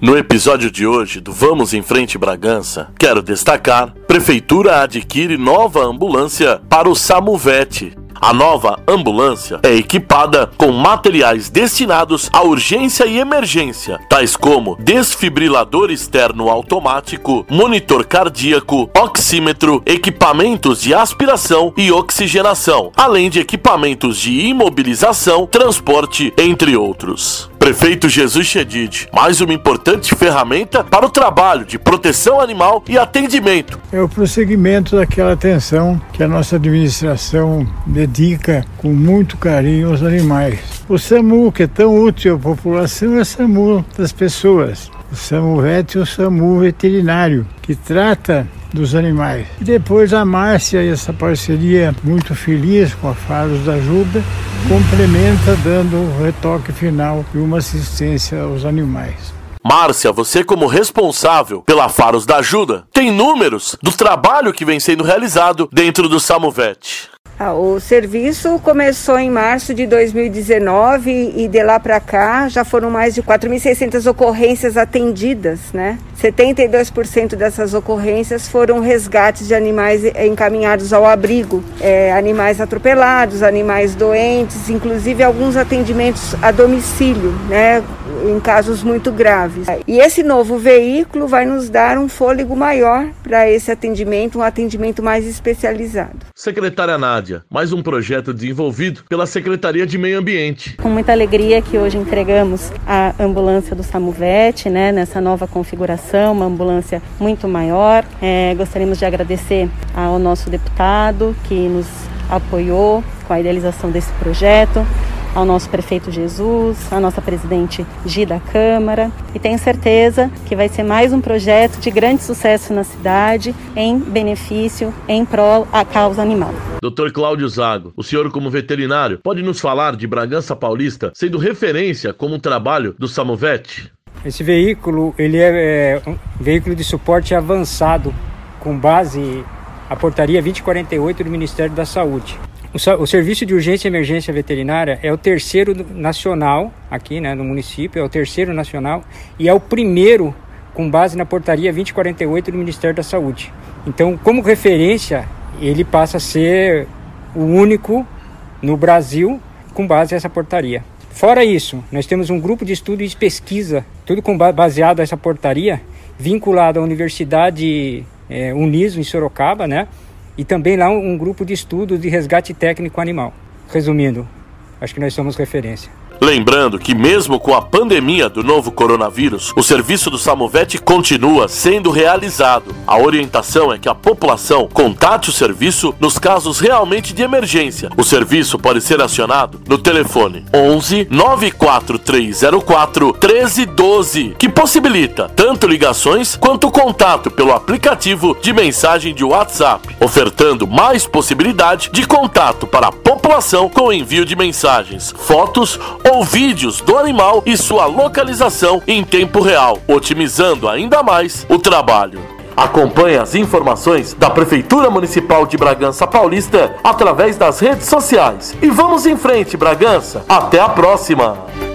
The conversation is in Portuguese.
No episódio de hoje do Vamos em Frente Bragança, quero destacar: Prefeitura adquire nova ambulância para o Samuvete. A nova ambulância é equipada com materiais destinados à urgência e emergência, tais como desfibrilador externo automático, monitor cardíaco, oxímetro, equipamentos de aspiração e oxigenação, além de equipamentos de imobilização, transporte, entre outros. Prefeito Jesus Chedid, mais uma importante ferramenta para o trabalho de proteção animal e atendimento. É o prosseguimento daquela atenção que a nossa administração dedica com muito carinho aos animais. O SAMU, que é tão útil à população, é o SAMU das pessoas. O SAMU VET e o SAMU veterinário, que trata dos animais. E depois a Márcia e essa parceria muito feliz com a Faros da Ajuda complementa dando o retoque final e uma assistência aos animais. Márcia, você como responsável pela Faros da Ajuda, tem números do trabalho que vem sendo realizado dentro do Samovete. Ah, o serviço começou em março de 2019 e de lá para cá já foram mais de 4.600 ocorrências atendidas, né? 72% dessas ocorrências foram resgates de animais encaminhados ao abrigo, é, animais atropelados, animais doentes, inclusive alguns atendimentos a domicílio, né? Em casos muito graves. E esse novo veículo vai nos dar um fôlego maior para esse atendimento, um atendimento mais especializado. Secretária Nádia, mais um projeto desenvolvido pela Secretaria de Meio Ambiente. Com muita alegria que hoje entregamos a ambulância do Samuvete, né, nessa nova configuração, uma ambulância muito maior. É, gostaríamos de agradecer ao nosso deputado que nos apoiou com a idealização desse projeto ao nosso prefeito Jesus, à nossa presidente Gi da Câmara e tenho certeza que vai ser mais um projeto de grande sucesso na cidade em benefício, em prol à causa animal. Dr. Cláudio Zago, o senhor como veterinário pode nos falar de Bragança Paulista sendo referência como um trabalho do Samovete? Esse veículo ele é, é um veículo de suporte avançado com base a portaria 2048 do Ministério da Saúde. O, Serviço de Urgência e Emergência Veterinária é o terceiro nacional aqui né, no município, é o terceiro nacional e é o primeiro com base na portaria 2048 do Ministério da Saúde. Então, como referência, ele passa a ser o único no Brasil com base nessa portaria. Fora isso, nós temos um grupo de estudo e pesquisa, tudo com, baseado nessa portaria, vinculado à Universidade é, Uniso, em Sorocaba, né? E também lá um, um grupo de estudo de resgate técnico animal. Resumindo, acho que nós somos referência. Lembrando que, mesmo com a pandemia do novo coronavírus, o serviço do Samovete continua sendo realizado. A orientação é que a população contate o serviço nos casos realmente de emergência. O serviço pode ser acionado no telefone 11 94304 1312, que possibilita tanto ligações quanto contato pelo aplicativo de mensagem de WhatsApp, ofertando mais possibilidade de contato para a população com envio de mensagens, fotos ou vídeos do animal e sua localização em tempo real, otimizando ainda mais o trabalho. Acompanhe as informações da Prefeitura Municipal de Bragança Paulista através das redes sociais. E vamos em frente, Bragança. Até a próxima!